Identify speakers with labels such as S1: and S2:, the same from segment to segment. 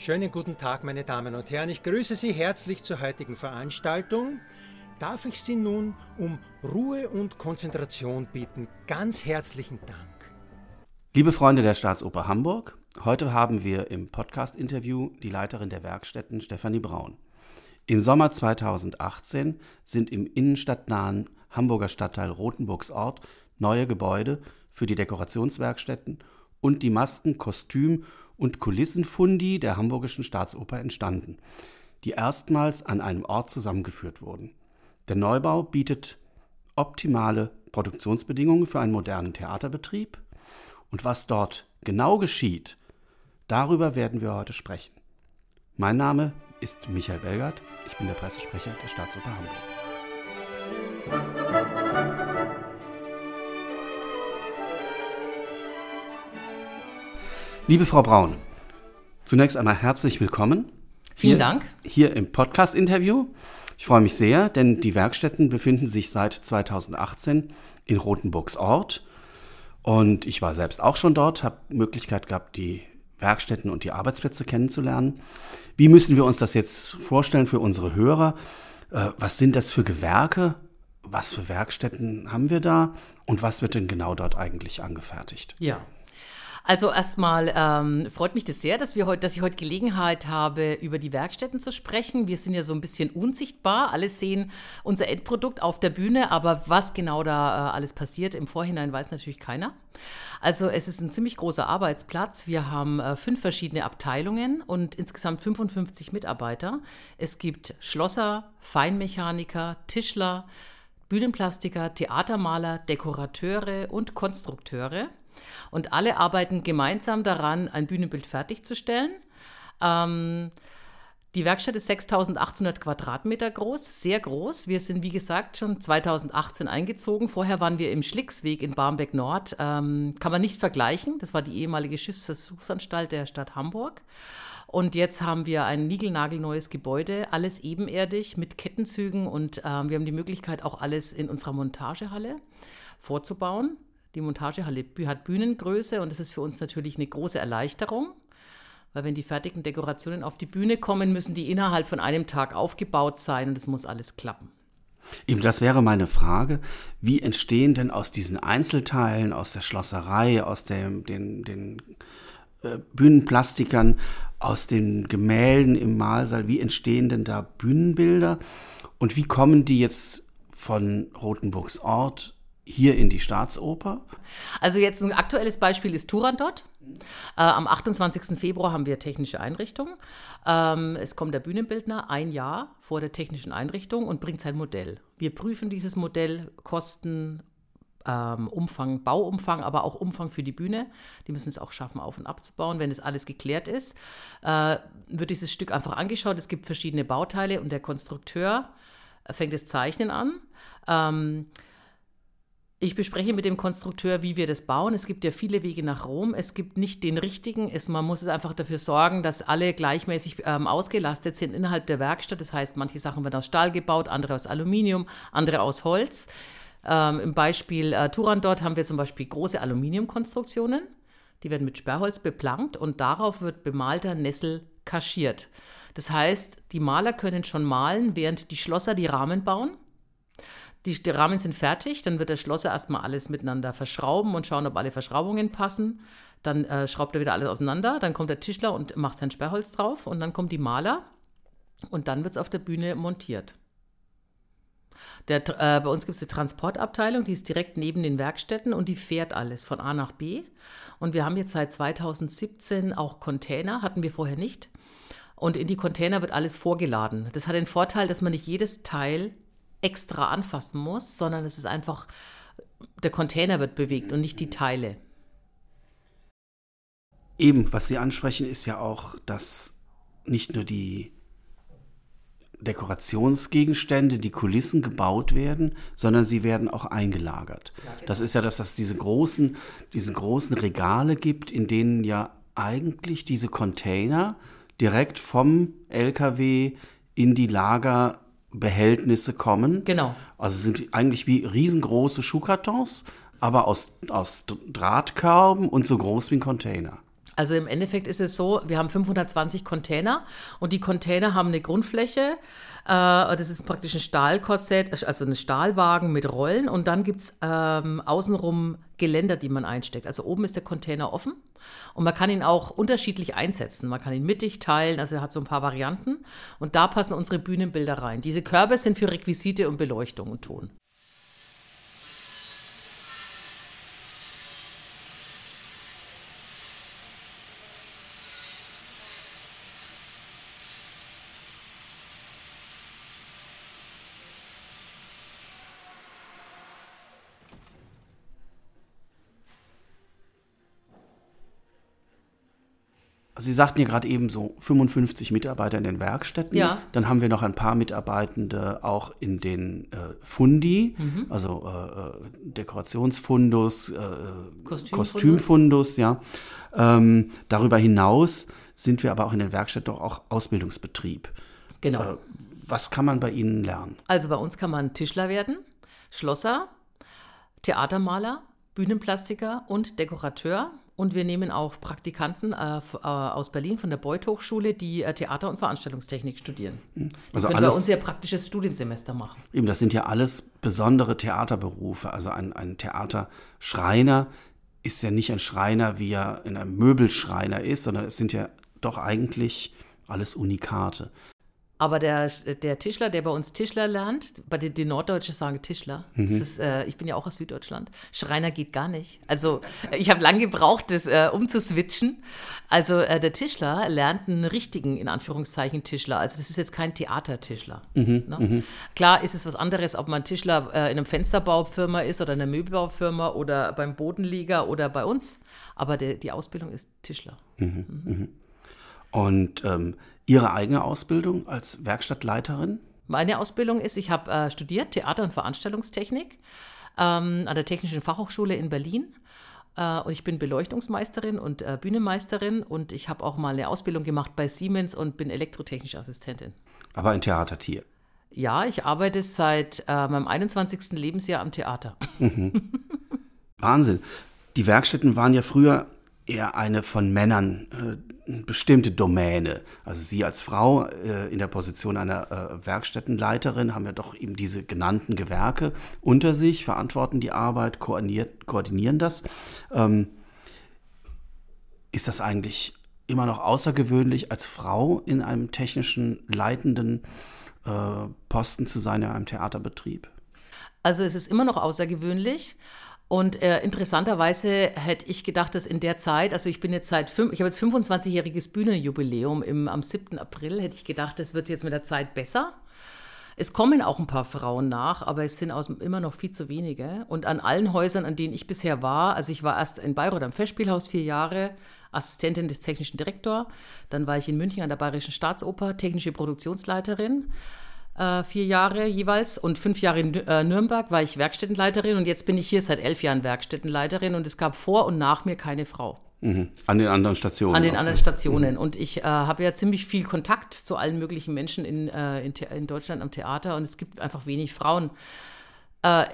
S1: Schönen guten Tag, meine Damen und Herren. Ich grüße Sie herzlich zur heutigen Veranstaltung. Darf ich Sie nun um Ruhe und Konzentration bitten? Ganz herzlichen Dank.
S2: Liebe Freunde der Staatsoper Hamburg, heute haben wir im Podcast-Interview die Leiterin der Werkstätten Stefanie Braun. Im Sommer 2018 sind im innenstadtnahen Hamburger Stadtteil Rothenburgs Ort neue Gebäude für die Dekorationswerkstätten und die Masken-, Kostüm- und Kulissenfundi der Hamburgischen Staatsoper entstanden, die erstmals an einem Ort zusammengeführt wurden. Der Neubau bietet optimale Produktionsbedingungen für einen modernen Theaterbetrieb. Und was dort genau geschieht, darüber werden wir heute sprechen. Mein Name ist Michael Belgert, ich bin der Pressesprecher der Staatsoper Hamburg. Liebe Frau Braun, zunächst einmal herzlich willkommen.
S3: Vielen
S2: hier,
S3: Dank.
S2: Hier im Podcast-Interview. Ich freue mich sehr, denn die Werkstätten befinden sich seit 2018 in Rothenburgs Ort. Und ich war selbst auch schon dort, habe Möglichkeit gehabt, die Werkstätten und die Arbeitsplätze kennenzulernen. Wie müssen wir uns das jetzt vorstellen für unsere Hörer? Äh, was sind das für Gewerke? Was für Werkstätten haben wir da? Und was wird denn genau dort eigentlich angefertigt?
S3: Ja, also erstmal ähm, freut mich das sehr, dass, wir heute, dass ich heute Gelegenheit habe, über die Werkstätten zu sprechen. Wir sind ja so ein bisschen unsichtbar. Alle sehen unser Endprodukt auf der Bühne, aber was genau da äh, alles passiert im Vorhinein weiß natürlich keiner. Also es ist ein ziemlich großer Arbeitsplatz. Wir haben äh, fünf verschiedene Abteilungen und insgesamt 55 Mitarbeiter. Es gibt Schlosser, Feinmechaniker, Tischler, Bühnenplastiker, Theatermaler, Dekorateure und Konstrukteure. Und alle arbeiten gemeinsam daran, ein Bühnenbild fertigzustellen. Ähm, die Werkstatt ist 6800 Quadratmeter groß, sehr groß. Wir sind, wie gesagt, schon 2018 eingezogen. Vorher waren wir im Schlicksweg in Barmbek Nord. Ähm, kann man nicht vergleichen. Das war die ehemalige Schiffsversuchsanstalt der Stadt Hamburg. Und jetzt haben wir ein niegelnagelneues Gebäude, alles ebenerdig mit Kettenzügen. Und äh, wir haben die Möglichkeit, auch alles in unserer Montagehalle vorzubauen. Die Montagehalle hat Bühnengröße und das ist für uns natürlich eine große Erleichterung, weil wenn die fertigen Dekorationen auf die Bühne kommen, müssen die innerhalb von einem Tag aufgebaut sein und es muss alles klappen.
S2: Eben das wäre meine Frage. Wie entstehen denn aus diesen Einzelteilen, aus der Schlosserei, aus dem, den, den äh, Bühnenplastikern, aus den Gemälden im Mahlsaal, wie entstehen denn da Bühnenbilder? Und wie kommen die jetzt von Rothenburgs Ort hier in die Staatsoper?
S3: Also jetzt ein aktuelles Beispiel ist Turandot. Äh, am 28. Februar haben wir technische Einrichtung. Ähm, es kommt der Bühnenbildner ein Jahr vor der technischen Einrichtung und bringt sein Modell. Wir prüfen dieses Modell, Kosten, ähm, Umfang, Bauumfang, aber auch Umfang für die Bühne. Die müssen es auch schaffen, auf und abzubauen. Wenn es alles geklärt ist, äh, wird dieses Stück einfach angeschaut. Es gibt verschiedene Bauteile und der Konstrukteur fängt das Zeichnen an. Ähm, ich bespreche mit dem Konstrukteur, wie wir das bauen. Es gibt ja viele Wege nach Rom. Es gibt nicht den richtigen. Es, man muss es einfach dafür sorgen, dass alle gleichmäßig ähm, ausgelastet sind innerhalb der Werkstatt. Das heißt, manche Sachen werden aus Stahl gebaut, andere aus Aluminium, andere aus Holz. Ähm, Im Beispiel äh, Turandot haben wir zum Beispiel große Aluminiumkonstruktionen. Die werden mit Sperrholz beplankt und darauf wird bemalter Nessel kaschiert. Das heißt, die Maler können schon malen, während die Schlosser die Rahmen bauen. Die, Rahmen sind fertig, dann wird der Schlosser erstmal alles miteinander verschrauben und schauen, ob alle Verschraubungen passen. Dann äh, schraubt er wieder alles auseinander, dann kommt der Tischler und macht sein Sperrholz drauf und dann kommt die Maler und dann wird es auf der Bühne montiert. Der, äh, bei uns gibt es eine Transportabteilung, die ist direkt neben den Werkstätten und die fährt alles von A nach B. Und wir haben jetzt seit 2017 auch Container, hatten wir vorher nicht. Und in die Container wird alles vorgeladen. Das hat den Vorteil, dass man nicht jedes Teil extra anfassen muss, sondern es ist einfach, der Container wird bewegt und nicht die Teile.
S2: Eben, was Sie ansprechen, ist ja auch, dass nicht nur die Dekorationsgegenstände, die Kulissen gebaut werden, sondern sie werden auch eingelagert. Genau. Das ist ja, dass es diese großen, diese großen Regale gibt, in denen ja eigentlich diese Container direkt vom LKW in die Lager Behältnisse kommen.
S3: Genau.
S2: Also sind eigentlich wie riesengroße Schuhkartons, aber aus, aus Drahtkörben und so groß wie ein Container.
S3: Also im Endeffekt ist es so, wir haben 520 Container und die Container haben eine Grundfläche. Äh, das ist praktisch ein Stahlkorsett, also ein Stahlwagen mit Rollen und dann gibt es ähm, außenrum Geländer, die man einsteckt. Also oben ist der Container offen und man kann ihn auch unterschiedlich einsetzen. Man kann ihn mittig teilen, also er hat so ein paar Varianten und da passen unsere Bühnenbilder rein. Diese Körbe sind für Requisite und Beleuchtung und Ton.
S2: Sie sagten ja gerade eben so 55 Mitarbeiter in den Werkstätten.
S3: Ja.
S2: Dann haben wir noch ein paar Mitarbeitende auch in den äh, Fundi, also äh, äh, Dekorationsfundus, äh,
S3: Kostümfundus.
S2: Kostümfundus, ja. Ähm, darüber hinaus sind wir aber auch in den Werkstätten auch Ausbildungsbetrieb.
S3: Genau.
S2: Äh, was kann man bei Ihnen lernen?
S3: Also bei uns kann man Tischler werden, Schlosser, Theatermaler, Bühnenplastiker und Dekorateur. Und wir nehmen auch Praktikanten äh, äh, aus Berlin von der Beuth Hochschule, die äh, Theater- und Veranstaltungstechnik studieren. Die
S2: Also
S3: können
S2: alles-
S3: bei uns ihr praktisches Studiensemester machen.
S2: Eben, das sind ja alles besondere Theaterberufe. Also ein, ein Theaterschreiner ist ja nicht ein Schreiner, wie er in einem Möbelschreiner ist, sondern es sind ja doch eigentlich alles Unikate.
S3: Aber der, der Tischler, der bei uns Tischler lernt, bei den, die Norddeutschen sagen Tischler. Das ist, äh, ich bin ja auch aus Süddeutschland. Schreiner geht gar nicht. Also ich habe lange gebraucht, das äh, umzuswitchen. Also äh, der Tischler lernt einen richtigen, in Anführungszeichen, Tischler. Also das ist jetzt kein Theatertischler. ne? Klar ist es was anderes, ob man Tischler äh, in einem Fensterbaufirma ist oder in einer Möbelbaufirma oder beim Bodenlieger oder bei uns. Aber der, die Ausbildung ist Tischler.
S2: Und ähm, Ihre eigene Ausbildung als Werkstattleiterin?
S3: Meine Ausbildung ist, ich habe äh, studiert Theater- und Veranstaltungstechnik ähm, an der Technischen Fachhochschule in Berlin. Äh, und ich bin Beleuchtungsmeisterin und äh, Bühnenmeisterin und ich habe auch mal eine Ausbildung gemacht bei Siemens und bin elektrotechnische Assistentin.
S2: Aber ein Theatertier.
S3: Ja, ich arbeite seit äh, meinem 21. Lebensjahr am Theater.
S2: Wahnsinn. Die Werkstätten waren ja früher eher eine von Männern äh, bestimmte Domäne. Also Sie als Frau äh, in der Position einer äh, Werkstättenleiterin haben ja doch eben diese genannten Gewerke unter sich, verantworten die Arbeit, koordinieren das. Ähm, ist das eigentlich immer noch außergewöhnlich, als Frau in einem technischen leitenden äh, Posten zu sein in einem Theaterbetrieb?
S3: Also es ist immer noch außergewöhnlich. Und äh, interessanterweise hätte ich gedacht, dass in der Zeit, also ich bin jetzt seit fünf, ich habe jetzt 25-jähriges Bühnenjubiläum im, am 7. April, hätte ich gedacht, das wird jetzt mit der Zeit besser. Es kommen auch ein paar Frauen nach, aber es sind aus, immer noch viel zu wenige. Und an allen Häusern, an denen ich bisher war, also ich war erst in Bayreuth am Festspielhaus vier Jahre, Assistentin des technischen Direktors, dann war ich in München an der Bayerischen Staatsoper, technische Produktionsleiterin äh, vier Jahre jeweils und fünf Jahre in äh, Nürnberg war ich Werkstättenleiterin und jetzt bin ich hier seit elf Jahren Werkstättenleiterin und es gab vor und nach mir keine Frau
S2: Mhm. An den anderen Stationen.
S3: an den anderen
S2: ne?
S3: Stationen. Und ich äh, habe ja ziemlich viel Kontakt zu allen möglichen Menschen in, äh, in, in Deutschland am Theater und es gibt einfach wenig Frauen. Äh,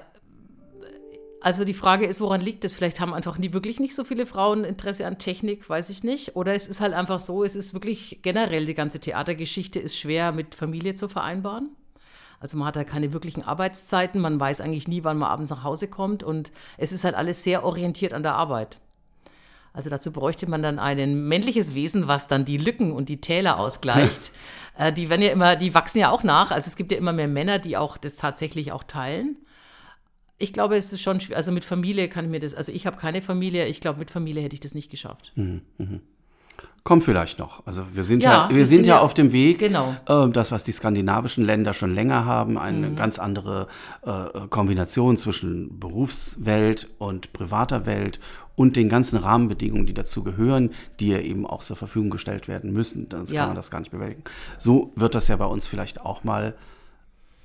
S3: also die Frage ist, woran liegt es? Vielleicht haben einfach nie wirklich nicht so viele Frauen Interesse an Technik, weiß ich nicht. Oder es ist halt einfach so, es ist wirklich generell, die ganze Theatergeschichte ist schwer mit Familie zu vereinbaren. Also man hat da keine wirklichen Arbeitszeiten, man weiß eigentlich nie, wann man abends nach Hause kommt und es ist halt alles sehr orientiert an der Arbeit. Also dazu bräuchte man dann ein männliches Wesen, was dann die Lücken und die Täler ausgleicht. Äh, die werden ja immer, die wachsen ja auch nach. Also es gibt ja immer mehr Männer, die auch das tatsächlich auch teilen. Ich glaube, es ist schon schwer. Also mit Familie kann ich mir das, also ich habe keine Familie, ich glaube, mit Familie hätte ich das nicht geschafft.
S2: Kommt vielleicht noch. Also wir sind
S3: Ja,
S2: ja, wir
S3: wir
S2: sind
S3: sind
S2: ja
S3: ja-
S2: auf dem Weg.
S3: Genau.
S2: Äh, das, was die skandinavischen Länder schon länger haben, eine
S3: Mhm.
S2: ganz andere äh, Kombination zwischen Berufswelt und privater Welt und den ganzen Rahmenbedingungen, die dazu gehören, die ja eben auch zur Verfügung gestellt werden müssen. Sonst
S3: Ja.
S2: kann man das gar nicht bewältigen. So wird das ja bei uns vielleicht auch mal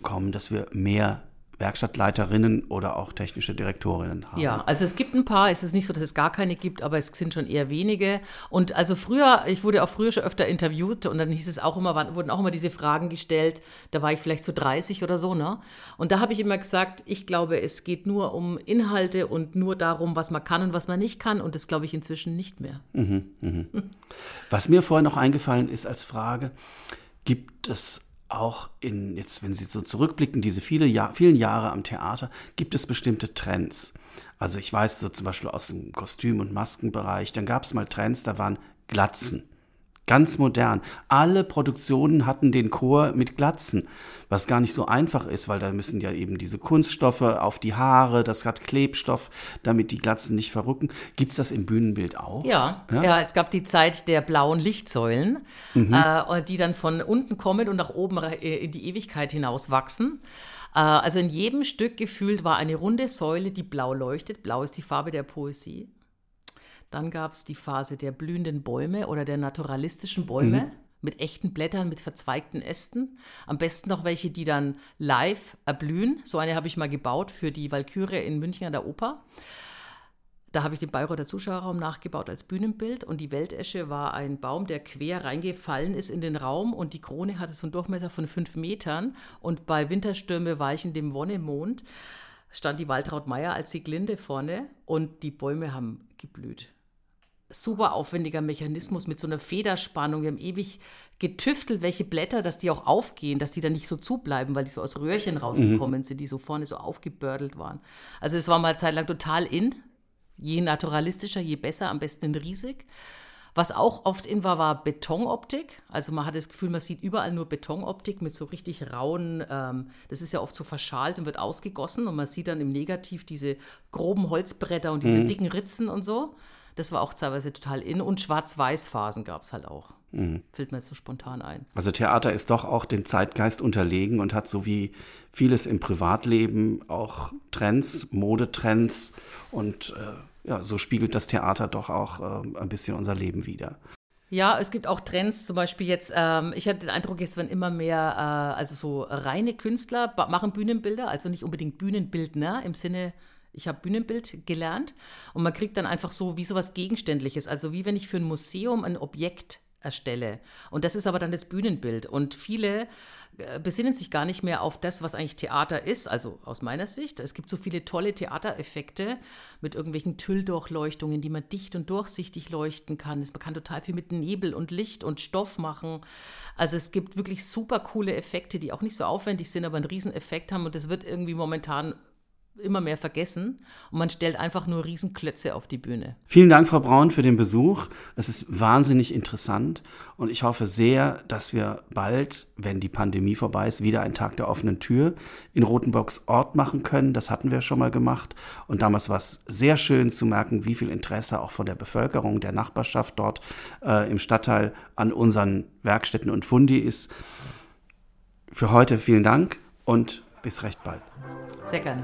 S2: kommen, dass wir mehr Werkstattleiterinnen oder auch technische Direktorinnen haben.
S3: Ja, also es gibt ein paar, es ist nicht so, dass es gar keine gibt, aber es sind schon eher wenige. Und also früher, ich wurde auch früher schon öfter interviewt und dann hieß es auch immer, wurden auch immer diese Fragen gestellt, da war ich vielleicht so 30 oder so, ne? Und da habe ich immer gesagt, ich glaube, es geht nur um Inhalte und nur darum, was man kann und was man nicht kann und das glaube ich inzwischen nicht mehr. Mhm,
S2: mh. Was mir vorher noch eingefallen ist als Frage, gibt es auch in, jetzt wenn Sie so zurückblicken, diese viele Jahr, vielen Jahre am Theater, gibt es bestimmte Trends. Also ich weiß so zum Beispiel aus dem Kostüm- und Maskenbereich, dann gab es mal Trends, da waren Glatzen. Ganz modern. Alle Produktionen hatten den Chor mit Glatzen, was gar nicht so einfach ist, weil da müssen ja eben diese Kunststoffe auf die Haare, das hat Klebstoff, damit die Glatzen nicht verrücken. Gibt es das im Bühnenbild auch?
S3: Ja, ja, ja? es gab die Zeit der blauen Lichtsäulen, mhm. äh, die dann von unten kommen und nach oben äh, in die Ewigkeit hinaus wachsen. Äh, also in jedem Stück gefühlt war eine runde Säule, die blau leuchtet. Blau ist die Farbe der Poesie. Dann gab es die Phase der blühenden Bäume oder der naturalistischen Bäume. Mhm. Mit echten Blättern, mit verzweigten Ästen. Am besten noch welche, die dann live erblühen. So eine habe ich mal gebaut für die Walküre in München an der Oper. Da habe ich den Bayreuther Zuschauerraum nachgebaut als Bühnenbild und die Weltesche war ein Baum, der quer reingefallen ist in den Raum und die Krone hatte so einen Durchmesser von fünf Metern und bei Winterstürme weichen dem Wonnemond stand die Waltraud Meier als Sieglinde vorne und die Bäume haben geblüht super aufwendiger Mechanismus mit so einer Federspannung. Wir haben ewig getüftelt, welche Blätter, dass die auch aufgehen, dass die dann nicht so zubleiben, weil die so aus Röhrchen rausgekommen mhm. sind, die so vorne so aufgebördelt waren. Also es war mal zeitlang total in. Je naturalistischer, je besser, am besten in riesig. Was auch oft in war, war Betonoptik. Also man hat das Gefühl, man sieht überall nur Betonoptik mit so richtig rauen, ähm, das ist ja oft so verschalt und wird ausgegossen und man sieht dann im Negativ diese groben Holzbretter und diese mhm. dicken Ritzen und so. Das war auch teilweise total in. Und Schwarz-Weiß-Phasen gab es halt auch. Mhm. Fällt mir jetzt so spontan ein.
S2: Also Theater ist doch auch dem Zeitgeist unterlegen und hat so wie vieles im Privatleben auch Trends, Modetrends und äh, ja, so spiegelt das Theater doch auch äh, ein bisschen unser Leben wider.
S3: Ja, es gibt auch Trends, zum Beispiel jetzt, ähm, ich hatte den Eindruck, jetzt werden immer mehr, äh, also so reine Künstler machen Bühnenbilder, also nicht unbedingt Bühnenbildner im Sinne ich habe Bühnenbild gelernt und man kriegt dann einfach so wie so was Gegenständliches, also wie wenn ich für ein Museum ein Objekt erstelle. Und das ist aber dann das Bühnenbild. Und viele äh, besinnen sich gar nicht mehr auf das, was eigentlich Theater ist, also aus meiner Sicht. Es gibt so viele tolle Theatereffekte mit irgendwelchen Tülldurchleuchtungen, die man dicht und durchsichtig leuchten kann. Man kann total viel mit Nebel und Licht und Stoff machen. Also es gibt wirklich super coole Effekte, die auch nicht so aufwendig sind, aber einen riesen Effekt haben. Und das wird irgendwie momentan immer mehr vergessen und man stellt einfach nur Riesenklötze auf die Bühne.
S2: Vielen Dank, Frau Braun, für den Besuch. Es ist wahnsinnig interessant und ich hoffe sehr, dass wir bald, wenn die Pandemie vorbei ist, wieder einen Tag der offenen Tür in Rotenburgs Ort machen können. Das hatten wir schon mal gemacht und damals war es sehr schön zu merken, wie viel Interesse auch von der Bevölkerung, der Nachbarschaft dort äh, im Stadtteil an unseren Werkstätten und Fundi ist. Für heute vielen Dank und bis recht bald.
S3: Sehr gerne.